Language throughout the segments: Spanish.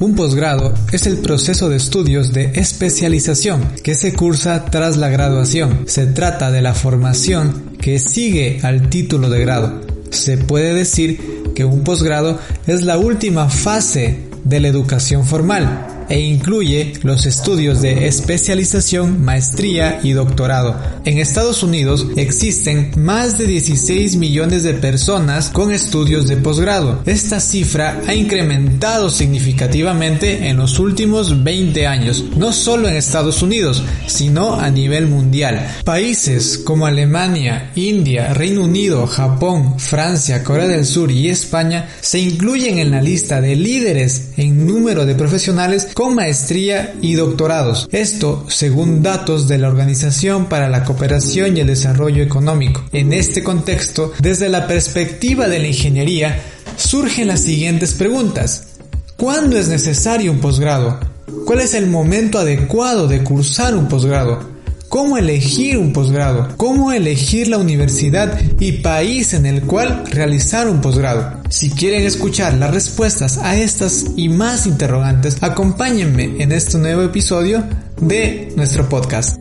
Un posgrado es el proceso de estudios de especialización que se cursa tras la graduación. Se trata de la formación que sigue al título de grado. Se puede decir que un posgrado es la última fase de la educación formal e incluye los estudios de especialización, maestría y doctorado. En Estados Unidos existen más de 16 millones de personas con estudios de posgrado. Esta cifra ha incrementado significativamente en los últimos 20 años, no solo en Estados Unidos, sino a nivel mundial. Países como Alemania, India, Reino Unido, Japón, Francia, Corea del Sur y España se incluyen en la lista de líderes en número de profesionales con maestría y doctorados. Esto según datos de la Organización para la Cooperación y el Desarrollo Económico. En este contexto, desde la perspectiva de la ingeniería, surgen las siguientes preguntas. ¿Cuándo es necesario un posgrado? ¿Cuál es el momento adecuado de cursar un posgrado? Cómo elegir un posgrado, cómo elegir la universidad y país en el cual realizar un posgrado. Si quieren escuchar las respuestas a estas y más interrogantes, acompáñenme en este nuevo episodio de nuestro podcast.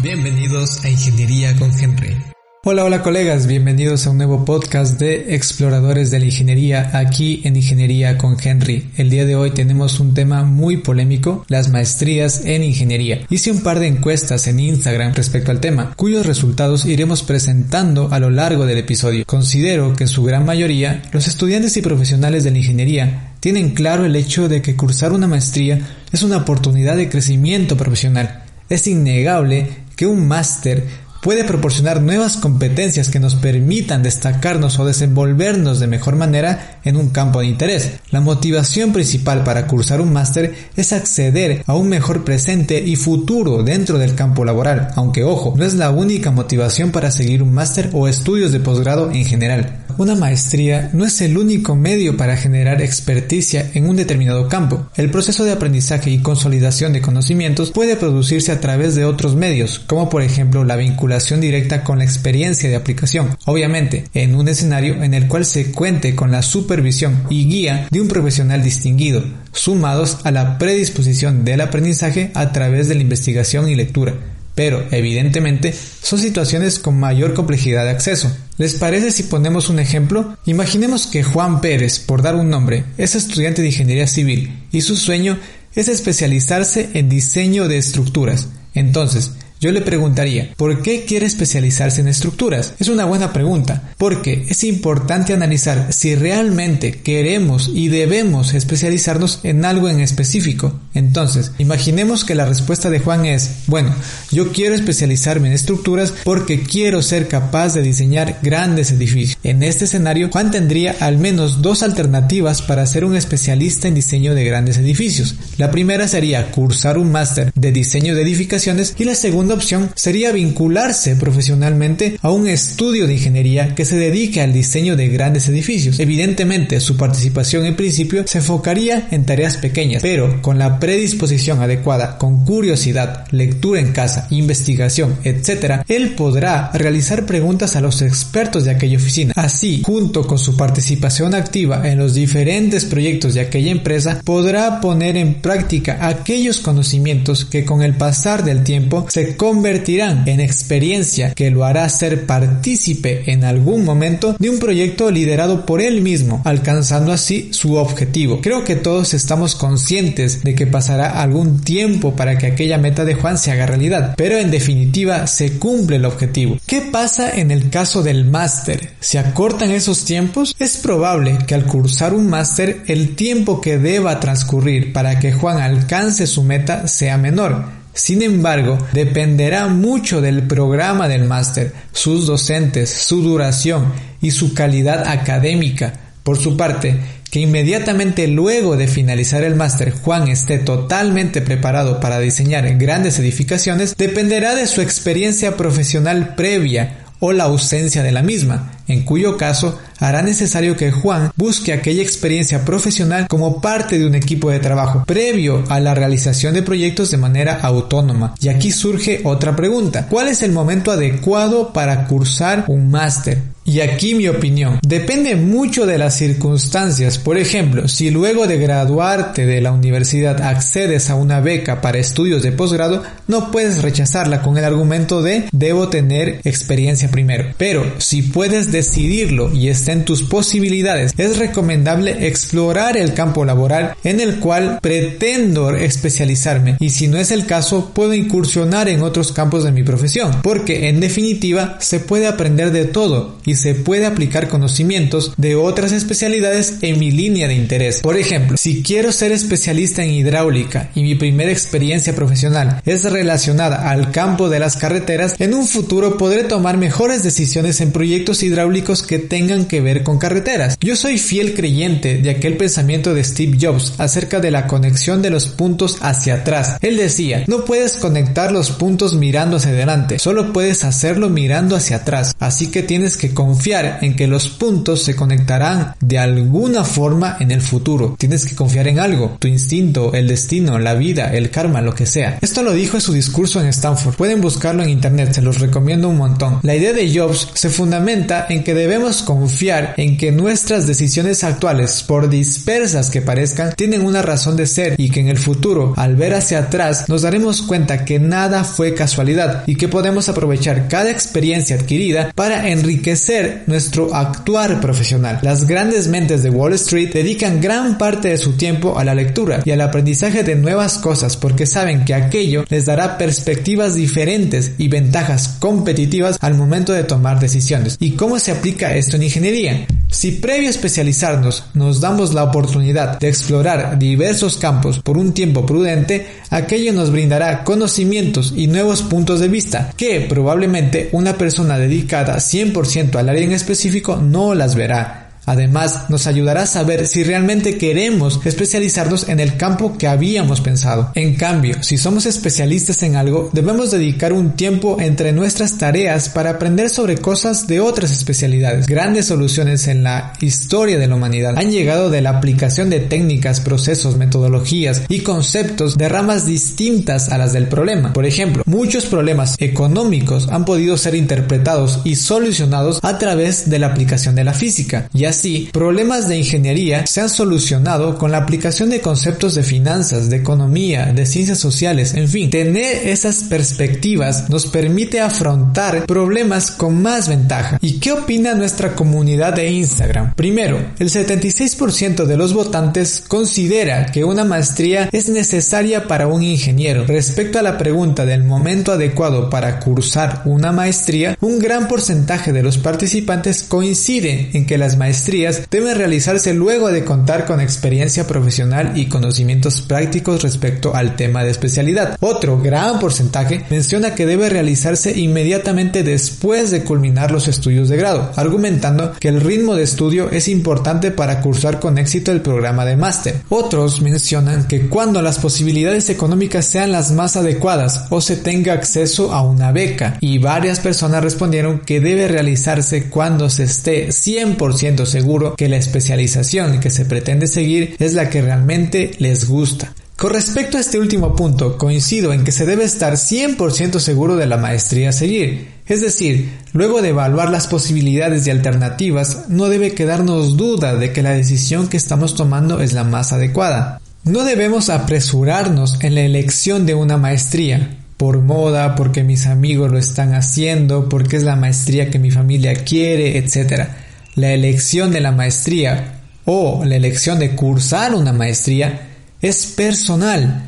Bienvenidos a Ingeniería con Henry Hola, hola colegas, bienvenidos a un nuevo podcast de Exploradores de la Ingeniería aquí en Ingeniería con Henry. El día de hoy tenemos un tema muy polémico, las maestrías en ingeniería. Hice un par de encuestas en Instagram respecto al tema, cuyos resultados iremos presentando a lo largo del episodio. Considero que en su gran mayoría los estudiantes y profesionales de la ingeniería tienen claro el hecho de que cursar una maestría es una oportunidad de crecimiento profesional. Es innegable que un máster puede proporcionar nuevas competencias que nos permitan destacarnos o desenvolvernos de mejor manera en un campo de interés. La motivación principal para cursar un máster es acceder a un mejor presente y futuro dentro del campo laboral, aunque ojo, no es la única motivación para seguir un máster o estudios de posgrado en general. Una maestría no es el único medio para generar experticia en un determinado campo. El proceso de aprendizaje y consolidación de conocimientos puede producirse a través de otros medios, como por ejemplo la vinculación directa con la experiencia de aplicación. Obviamente, en un escenario en el cual se cuente con la supervisión y guía de un profesional distinguido, sumados a la predisposición del aprendizaje a través de la investigación y lectura pero evidentemente son situaciones con mayor complejidad de acceso. ¿Les parece si ponemos un ejemplo? Imaginemos que Juan Pérez, por dar un nombre, es estudiante de ingeniería civil y su sueño es especializarse en diseño de estructuras. Entonces, yo le preguntaría, ¿por qué quiere especializarse en estructuras? Es una buena pregunta, porque es importante analizar si realmente queremos y debemos especializarnos en algo en específico. Entonces, imaginemos que la respuesta de Juan es, bueno, yo quiero especializarme en estructuras porque quiero ser capaz de diseñar grandes edificios. En este escenario, Juan tendría al menos dos alternativas para ser un especialista en diseño de grandes edificios. La primera sería cursar un máster de diseño de edificaciones y la segunda opción sería vincularse profesionalmente a un estudio de ingeniería que se dedique al diseño de grandes edificios. Evidentemente, su participación en principio se enfocaría en tareas pequeñas, pero con la predisposición adecuada, con curiosidad, lectura en casa, investigación, etc., él podrá realizar preguntas a los expertos de aquella oficina. Así, junto con su participación activa en los diferentes proyectos de aquella empresa, podrá poner en práctica aquellos conocimientos que con el pasar del tiempo se convertirán en experiencia que lo hará ser partícipe en algún momento de un proyecto liderado por él mismo, alcanzando así su objetivo. Creo que todos estamos conscientes de que pasará algún tiempo para que aquella meta de Juan se haga realidad, pero en definitiva se cumple el objetivo. ¿Qué pasa en el caso del máster? ¿Se acortan esos tiempos? Es probable que al cursar un máster el tiempo que deba transcurrir para que Juan alcance su meta sea menor Sin embargo, dependerá mucho del programa del máster, sus docentes, su duración y su calidad académica. Por su parte, que inmediatamente luego de finalizar el máster Juan esté totalmente preparado para diseñar grandes edificaciones dependerá de su experiencia profesional previa o la ausencia de la misma, en cuyo caso hará necesario que Juan busque aquella experiencia profesional como parte de un equipo de trabajo previo a la realización de proyectos de manera autónoma. Y aquí surge otra pregunta. ¿Cuál es el momento adecuado para cursar un máster? Y aquí mi opinión. Depende mucho de las circunstancias. Por ejemplo, si luego de graduarte de la universidad accedes a una beca para estudios de posgrado, no puedes rechazarla con el argumento de debo tener experiencia primero. Pero si puedes decidirlo y está en tus posibilidades, es recomendable explorar el campo laboral en el cual pretendo especializarme y si no es el caso, puedo incursionar en otros campos de mi profesión, porque en definitiva se puede aprender de todo y se puede aplicar conocimientos de otras especialidades en mi línea de interés. Por ejemplo, si quiero ser especialista en hidráulica y mi primera experiencia profesional es relacionada al campo de las carreteras, en un futuro podré tomar mejores decisiones en proyectos hidráulicos que tengan que ver con carreteras. Yo soy fiel creyente de aquel pensamiento de Steve Jobs acerca de la conexión de los puntos hacia atrás. Él decía, no puedes conectar los puntos mirando hacia adelante, solo puedes hacerlo mirando hacia atrás. Así que tienes que confiar en que los puntos se conectarán de alguna forma en el futuro. Tienes que confiar en algo, tu instinto, el destino, la vida, el karma, lo que sea. Esto lo dijo en su discurso en Stanford. Pueden buscarlo en internet, se los recomiendo un montón. La idea de Jobs se fundamenta en que debemos confiar en que nuestras decisiones actuales, por dispersas que parezcan, tienen una razón de ser y que en el futuro, al ver hacia atrás, nos daremos cuenta que nada fue casualidad y que podemos aprovechar cada experiencia adquirida para enriquecer nuestro actuar profesional. Las grandes mentes de Wall Street dedican gran parte de su tiempo a la lectura y al aprendizaje de nuevas cosas porque saben que aquello les dará perspectivas diferentes y ventajas competitivas al momento de tomar decisiones. ¿Y cómo se aplica esto en ingeniería? Si previo a especializarnos nos damos la oportunidad de explorar diversos campos por un tiempo prudente, aquello nos brindará conocimientos y nuevos puntos de vista que probablemente una persona dedicada 100% al área en específico no las verá. Además, nos ayudará a saber si realmente queremos especializarnos en el campo que habíamos pensado. En cambio, si somos especialistas en algo, debemos dedicar un tiempo entre nuestras tareas para aprender sobre cosas de otras especialidades. Grandes soluciones en la historia de la humanidad han llegado de la aplicación de técnicas, procesos, metodologías y conceptos de ramas distintas a las del problema. Por ejemplo, muchos problemas económicos han podido ser interpretados y solucionados a través de la aplicación de la física, ya así, problemas de ingeniería se han solucionado con la aplicación de conceptos de finanzas, de economía, de ciencias sociales, en fin, tener esas perspectivas nos permite afrontar problemas con más ventaja. ¿Y qué opina nuestra comunidad de Instagram? Primero, el 76% de los votantes considera que una maestría es necesaria para un ingeniero. Respecto a la pregunta del momento adecuado para cursar una maestría, un gran porcentaje de los participantes coincide en que las maestrías deben realizarse luego de contar con experiencia profesional y conocimientos prácticos respecto al tema de especialidad. Otro gran porcentaje menciona que debe realizarse inmediatamente después de culminar los estudios de grado, argumentando que el ritmo de estudio es importante para cursar con éxito el programa de máster. Otros mencionan que cuando las posibilidades económicas sean las más adecuadas o se tenga acceso a una beca, y varias personas respondieron que debe realizarse cuando se esté 100% seguro que la especialización que se pretende seguir es la que realmente les gusta. Con respecto a este último punto, coincido en que se debe estar 100% seguro de la maestría a seguir. Es decir, luego de evaluar las posibilidades y alternativas, no debe quedarnos duda de que la decisión que estamos tomando es la más adecuada. No debemos apresurarnos en la elección de una maestría, por moda, porque mis amigos lo están haciendo, porque es la maestría que mi familia quiere, etc la elección de la maestría o la elección de cursar una maestría es personal.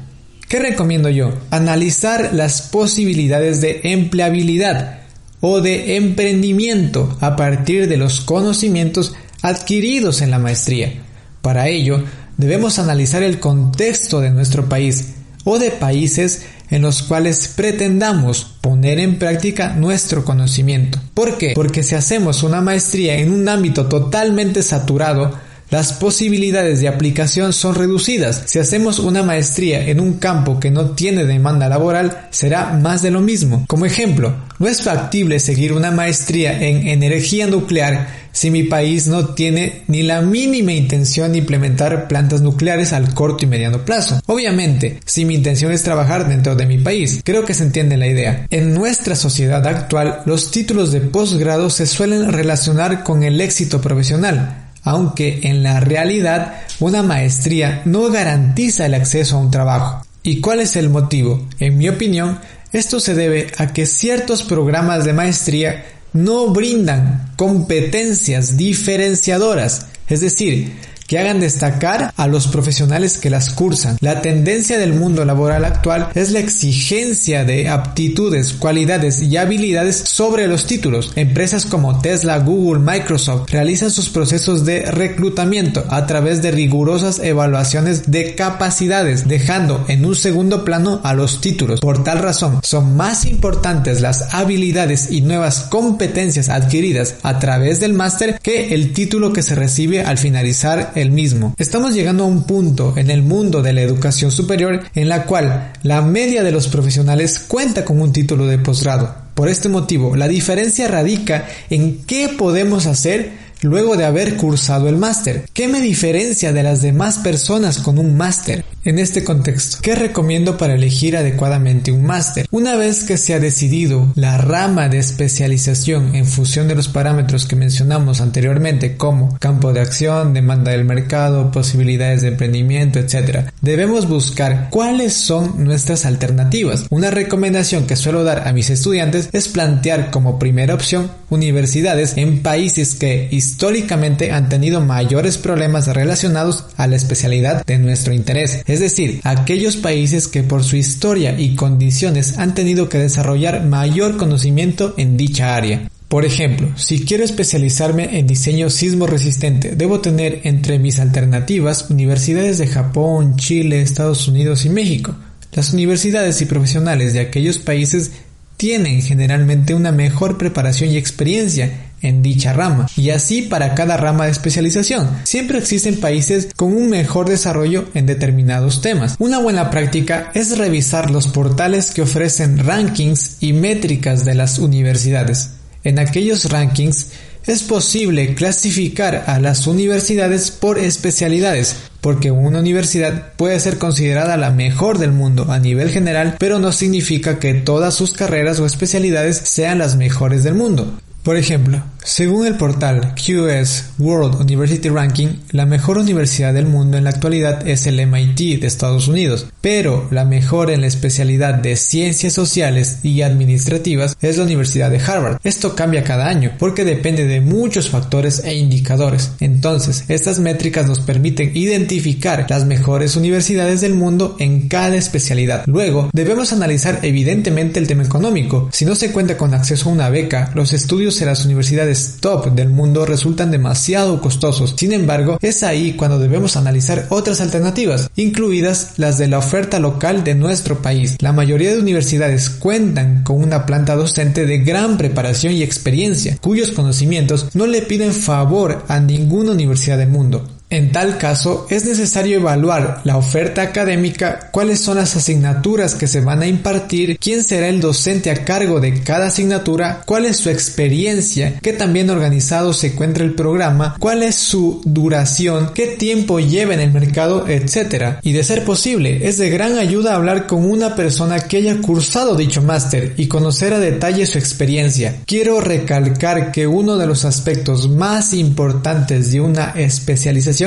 ¿Qué recomiendo yo? Analizar las posibilidades de empleabilidad o de emprendimiento a partir de los conocimientos adquiridos en la maestría. Para ello, debemos analizar el contexto de nuestro país o de países en los cuales pretendamos poner en práctica nuestro conocimiento. ¿Por qué? Porque si hacemos una maestría en un ámbito totalmente saturado, las posibilidades de aplicación son reducidas. Si hacemos una maestría en un campo que no tiene demanda laboral, será más de lo mismo. Como ejemplo, no es factible seguir una maestría en energía nuclear si mi país no tiene ni la mínima intención de implementar plantas nucleares al corto y mediano plazo. Obviamente, si mi intención es trabajar dentro de mi país, creo que se entiende la idea. En nuestra sociedad actual, los títulos de posgrado se suelen relacionar con el éxito profesional aunque en la realidad una maestría no garantiza el acceso a un trabajo. ¿Y cuál es el motivo? En mi opinión, esto se debe a que ciertos programas de maestría no brindan competencias diferenciadoras, es decir, que hagan destacar a los profesionales que las cursan. La tendencia del mundo laboral actual es la exigencia de aptitudes, cualidades y habilidades sobre los títulos. Empresas como Tesla, Google, Microsoft realizan sus procesos de reclutamiento a través de rigurosas evaluaciones de capacidades, dejando en un segundo plano a los títulos. Por tal razón, son más importantes las habilidades y nuevas competencias adquiridas a través del máster que el título que se recibe al finalizar el mismo. Estamos llegando a un punto en el mundo de la educación superior en la cual la media de los profesionales cuenta con un título de posgrado. Por este motivo, la diferencia radica en qué podemos hacer luego de haber cursado el máster. ¿Qué me diferencia de las demás personas con un máster? En este contexto, ¿qué recomiendo para elegir adecuadamente un máster? Una vez que se ha decidido la rama de especialización en función de los parámetros que mencionamos anteriormente como campo de acción, demanda del mercado, posibilidades de emprendimiento, etc., debemos buscar cuáles son nuestras alternativas. Una recomendación que suelo dar a mis estudiantes es plantear como primera opción universidades en países que históricamente han tenido mayores problemas relacionados a la especialidad de nuestro interés, es decir, aquellos países que por su historia y condiciones han tenido que desarrollar mayor conocimiento en dicha área. Por ejemplo, si quiero especializarme en diseño sismo resistente, debo tener entre mis alternativas universidades de Japón, Chile, Estados Unidos y México. Las universidades y profesionales de aquellos países tienen generalmente una mejor preparación y experiencia en dicha rama, y así para cada rama de especialización. Siempre existen países con un mejor desarrollo en determinados temas. Una buena práctica es revisar los portales que ofrecen rankings y métricas de las universidades. En aquellos rankings es posible clasificar a las universidades por especialidades, porque una universidad puede ser considerada la mejor del mundo a nivel general, pero no significa que todas sus carreras o especialidades sean las mejores del mundo. Por ejemplo, según el portal QS World University Ranking, la mejor universidad del mundo en la actualidad es el MIT de Estados Unidos, pero la mejor en la especialidad de ciencias sociales y administrativas es la Universidad de Harvard. Esto cambia cada año porque depende de muchos factores e indicadores. Entonces, estas métricas nos permiten identificar las mejores universidades del mundo en cada especialidad. Luego, debemos analizar evidentemente el tema económico. Si no se cuenta con acceso a una beca, los estudios en las universidades top del mundo resultan demasiado costosos. Sin embargo, es ahí cuando debemos analizar otras alternativas, incluidas las de la oferta local de nuestro país. La mayoría de universidades cuentan con una planta docente de gran preparación y experiencia, cuyos conocimientos no le piden favor a ninguna universidad del mundo. En tal caso, es necesario evaluar la oferta académica, cuáles son las asignaturas que se van a impartir, quién será el docente a cargo de cada asignatura, cuál es su experiencia, qué tan bien organizado se encuentra el programa, cuál es su duración, qué tiempo lleva en el mercado, etc. Y de ser posible, es de gran ayuda hablar con una persona que haya cursado dicho máster y conocer a detalle su experiencia. Quiero recalcar que uno de los aspectos más importantes de una especialización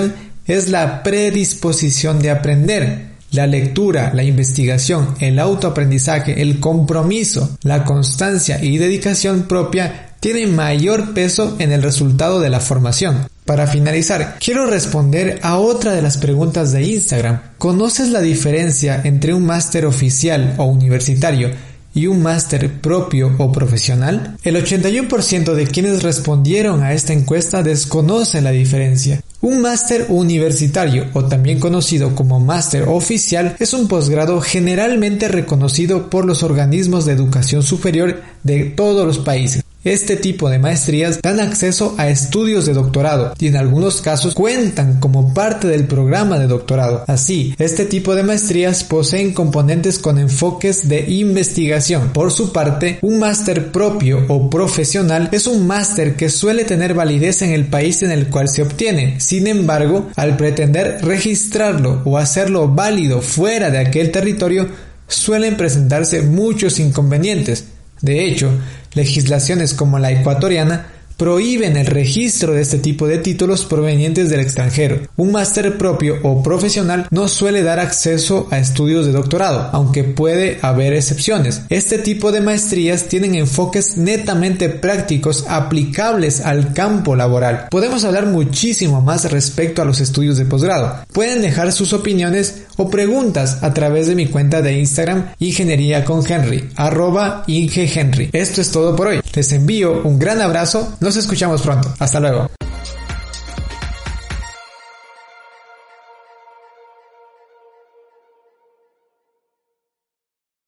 es la predisposición de aprender. La lectura, la investigación, el autoaprendizaje, el compromiso, la constancia y dedicación propia tienen mayor peso en el resultado de la formación. Para finalizar, quiero responder a otra de las preguntas de Instagram. ¿Conoces la diferencia entre un máster oficial o universitario y un máster propio o profesional? El 81% de quienes respondieron a esta encuesta desconocen la diferencia. Un máster universitario o también conocido como máster oficial es un posgrado generalmente reconocido por los organismos de educación superior de todos los países. Este tipo de maestrías dan acceso a estudios de doctorado y en algunos casos cuentan como parte del programa de doctorado. Así, este tipo de maestrías poseen componentes con enfoques de investigación. Por su parte, un máster propio o profesional es un máster que suele tener validez en el país en el cual se obtiene. Sin embargo, al pretender registrarlo o hacerlo válido fuera de aquel territorio, suelen presentarse muchos inconvenientes. De hecho, legislaciones como la ecuatoriana prohíben el registro de este tipo de títulos provenientes del extranjero. Un máster propio o profesional no suele dar acceso a estudios de doctorado, aunque puede haber excepciones. Este tipo de maestrías tienen enfoques netamente prácticos aplicables al campo laboral. Podemos hablar muchísimo más respecto a los estudios de posgrado. Pueden dejar sus opiniones o preguntas a través de mi cuenta de Instagram Ingeniería con Henry, arroba Inge Henry. Esto es todo por hoy. Les envío un gran abrazo nos escuchamos pronto. Hasta luego.